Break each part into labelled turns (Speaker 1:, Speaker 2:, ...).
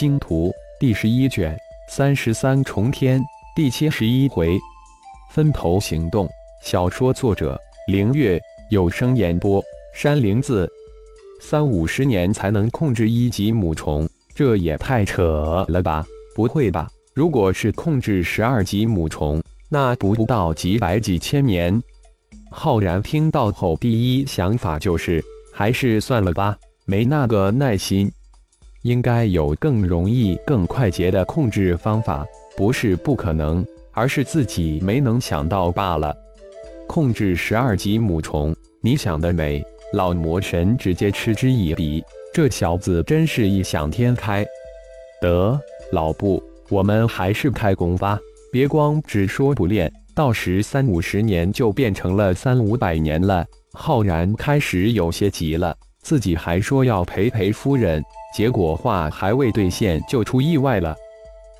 Speaker 1: 星图》第十一卷三十三重天第七十一回，分头行动。小说作者：凌月，有声演播：山灵子。三五十年才能控制一级母虫，这也太扯了吧？不会吧？如果是控制十二级母虫，那不到几百几千年。浩然听到后，第一想法就是，还是算了吧，没那个耐心。应该有更容易、更快捷的控制方法，不是不可能，而是自己没能想到罢了。控制十二级母虫，你想得美！老魔神直接嗤之以鼻，这小子真是异想天开。得，老布，我们还是开工吧，别光只说不练，到时三五十年就变成了三五百年了。浩然开始有些急了，自己还说要陪陪夫人。结果话还未兑现，就出意外了。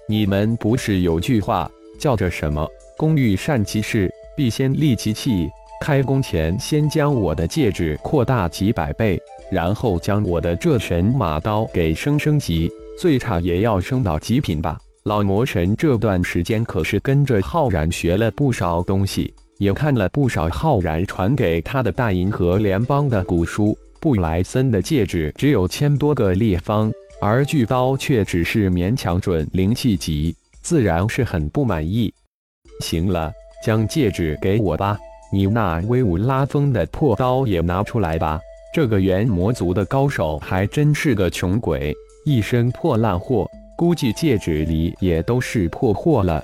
Speaker 1: 你们不是有句话叫着什么“工欲善其事，必先利其器”？开工前先将我的戒指扩大几百倍，然后将我的这神马刀给升升级，最差也要升到极品吧。老魔神这段时间可是跟着浩然学了不少东西，也看了不少浩然传给他的大银河联邦的古书。布莱森的戒指只有千多个立方，而巨刀却只是勉强准灵气级，自然是很不满意。行了，将戒指给我吧，你那威武拉风的破刀也拿出来吧。这个元魔族的高手还真是个穷鬼，一身破烂货，估计戒指里也都是破货了。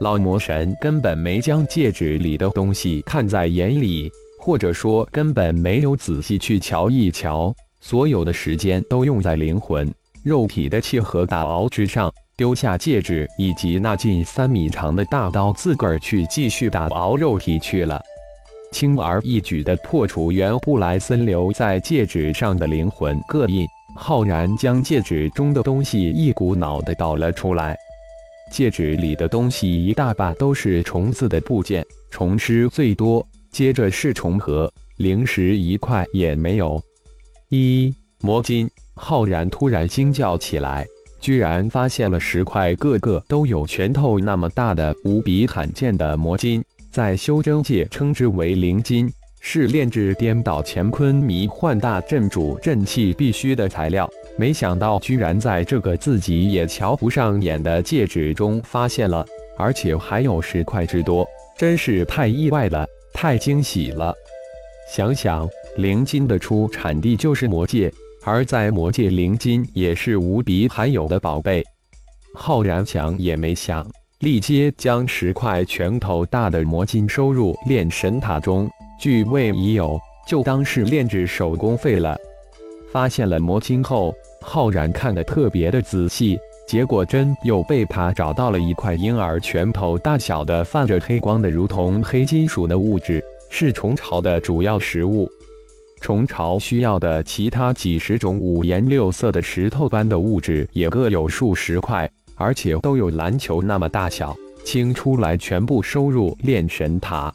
Speaker 1: 老魔神根本没将戒指里的东西看在眼里。或者说根本没有仔细去瞧一瞧，所有的时间都用在灵魂、肉体的契合打熬之上，丢下戒指以及那近三米长的大刀，自个儿去继续打熬肉体去了。轻而易举地破除原布莱森留在戒指上的灵魂膈应，浩然将戒指中的东西一股脑地倒了出来。戒指里的东西一大半都是虫子的部件，虫尸最多。接着是重合，灵石一块也没有。一魔晶，浩然突然惊叫起来，居然发现了十块，个个都有拳头那么大的无比罕见的魔晶，在修真界称之为灵晶，是炼制颠倒乾坤迷幻大阵主阵器必须的材料。没想到居然在这个自己也瞧不上眼的戒指中发现了，而且还有十块之多，真是太意外了。太惊喜了！想想灵金的出产地就是魔界，而在魔界，灵金也是无比罕有的宝贝。浩然想也没想，立即将十块拳头大的魔金收入炼神塔中，据位已有，就当是炼制手工费了。发现了魔金后，浩然看得特别的仔细。结果真又被他找到了一块婴儿拳头大小的、泛着黑光的、如同黑金属的物质，是虫巢的主要食物。虫巢需要的其他几十种五颜六色的石头般的物质也各有数十块，而且都有篮球那么大小。清出来全部收入炼神塔，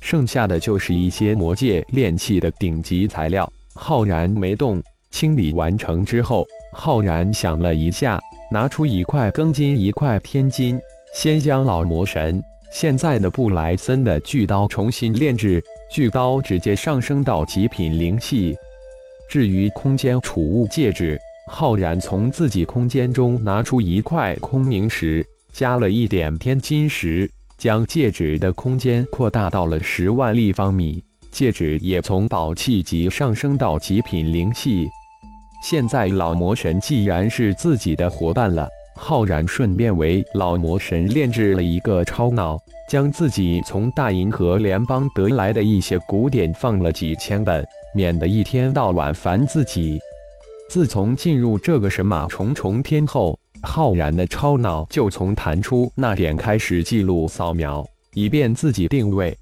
Speaker 1: 剩下的就是一些魔界炼器的顶级材料。浩然没动，清理完成之后，浩然想了一下。拿出一块庚金，一块天金，先将老魔神现在的布莱森的巨刀重新炼制，巨刀直接上升到极品灵器。至于空间储物戒指，浩然从自己空间中拿出一块空明石，加了一点天金石，将戒指的空间扩大到了十万立方米，戒指也从宝器级上升到极品灵器。现在老魔神既然是自己的伙伴了，浩然顺便为老魔神炼制了一个超脑，将自己从大银河联邦得来的一些古典放了几千本，免得一天到晚烦自己。自从进入这个神马重重天后，浩然的超脑就从弹出那点开始记录扫描，以便自己定位。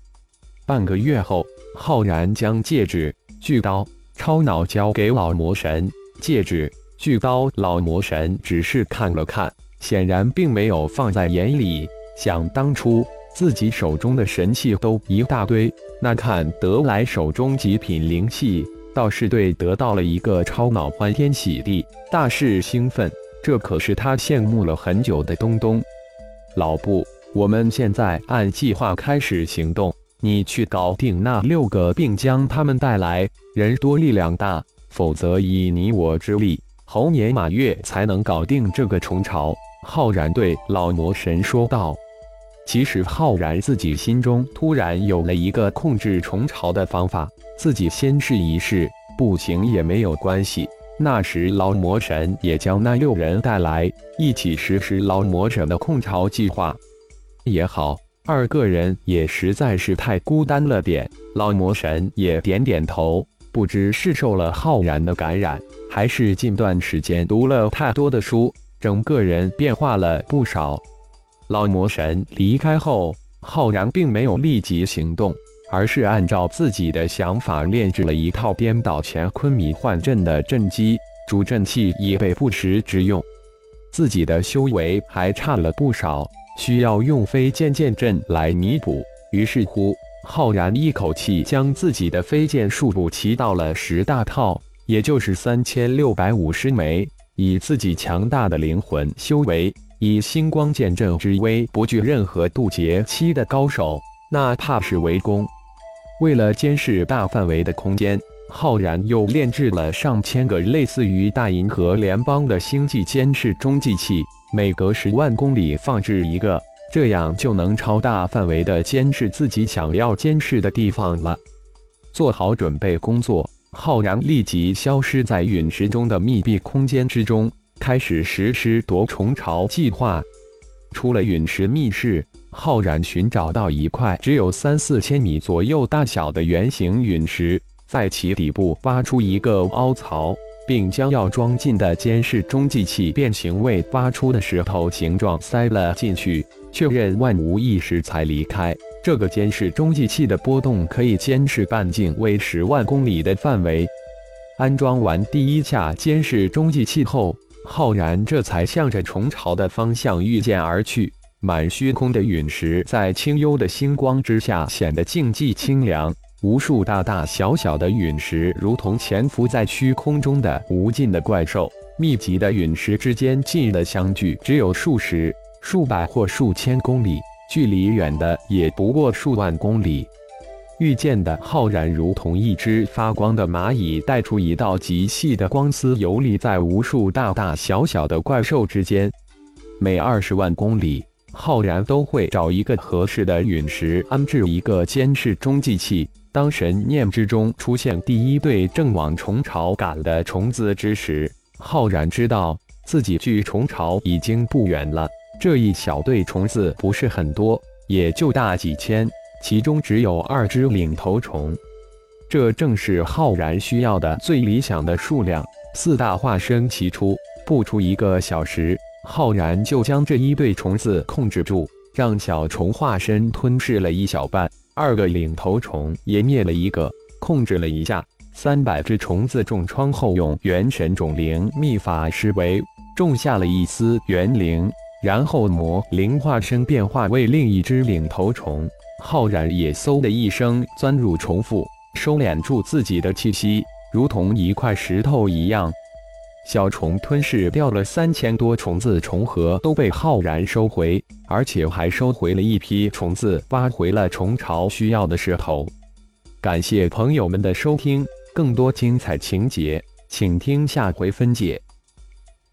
Speaker 1: 半个月后，浩然将戒指、巨刀、超脑交给老魔神。戒指、巨刀，老魔神只是看了看，显然并没有放在眼里。想当初自己手中的神器都一大堆，那看得来手中极品灵器，倒是对得到了一个超脑欢天喜地，大是兴奋。这可是他羡慕了很久的东东。老布，我们现在按计划开始行动，你去搞定那六个，并将他们带来。人多力量大，否则以你我之力，猴年马月才能搞定这个虫巢。浩然对老魔神说道。其实浩然自己心中突然有了一个控制虫巢的方法，自己先试一试，不行也没有关系。那时，老魔神也将那六人带来，一起实施老魔神的控巢计划。也好，二个人也实在是太孤单了点。老魔神也点点头，不知是受了浩然的感染，还是近段时间读了太多的书，整个人变化了不少。老魔神离开后，浩然并没有立即行动。而是按照自己的想法炼制了一套颠倒乾坤迷幻阵的阵基，主阵器已被不时之用。自己的修为还差了不少，需要用飞剑剑阵来弥补。于是乎，浩然一口气将自己的飞剑数补齐到了十大套，也就是三千六百五十枚。以自己强大的灵魂修为，以星光剑阵之威，不惧任何渡劫期的高手，哪怕是围攻。为了监视大范围的空间，浩然又炼制了上千个类似于大银河联邦的星际监视中继器，每隔十万公里放置一个，这样就能超大范围的监视自己想要监视的地方了。做好准备工作，浩然立即消失在陨石中的密闭空间之中，开始实施夺虫巢计划。出了陨石密室。浩然寻找到一块只有三四千米左右大小的圆形陨石，在其底部挖出一个凹槽，并将要装进的监视中继器变形为挖出的石头形状塞了进去，确认万无一失才离开。这个监视中继器的波动可以监视半径为十万公里的范围。安装完第一架监视中继器后，浩然这才向着虫巢的方向御剑而去。满虚空的陨石在清幽的星光之下显得静寂清凉，无数大大小小的陨石如同潜伏在虚空中的无尽的怪兽。密集的陨石之间近的相距只有数十、数百或数千公里，距离远的也不过数万公里。遇见的浩然如同一只发光的蚂蚁，带出一道极细的光丝，游离在无数大大小小的怪兽之间。每二十万公里。浩然都会找一个合适的陨石安置一个监视中继器。当神念之中出现第一对正往虫巢赶的虫子之时，浩然知道自己距虫巢已经不远了。这一小队虫子不是很多，也就大几千，其中只有二只领头虫，这正是浩然需要的最理想的数量。四大化身齐出，不出一个小时。浩然就将这一对虫子控制住，让小虫化身吞噬了一小半，二个领头虫也灭了一个，控制了一下。三百只虫子重创后，用元神种灵秘法施为种下了一丝元灵，然后魔灵化身变化为另一只领头虫，浩然也嗖的一声钻入虫腹，收敛住自己的气息，如同一块石头一样。小虫吞噬掉了三千多虫子，虫核都被浩然收回，而且还收回了一批虫子，挖回了虫巢需要的石头。感谢朋友们的收听，更多精彩情节，请听下回分解。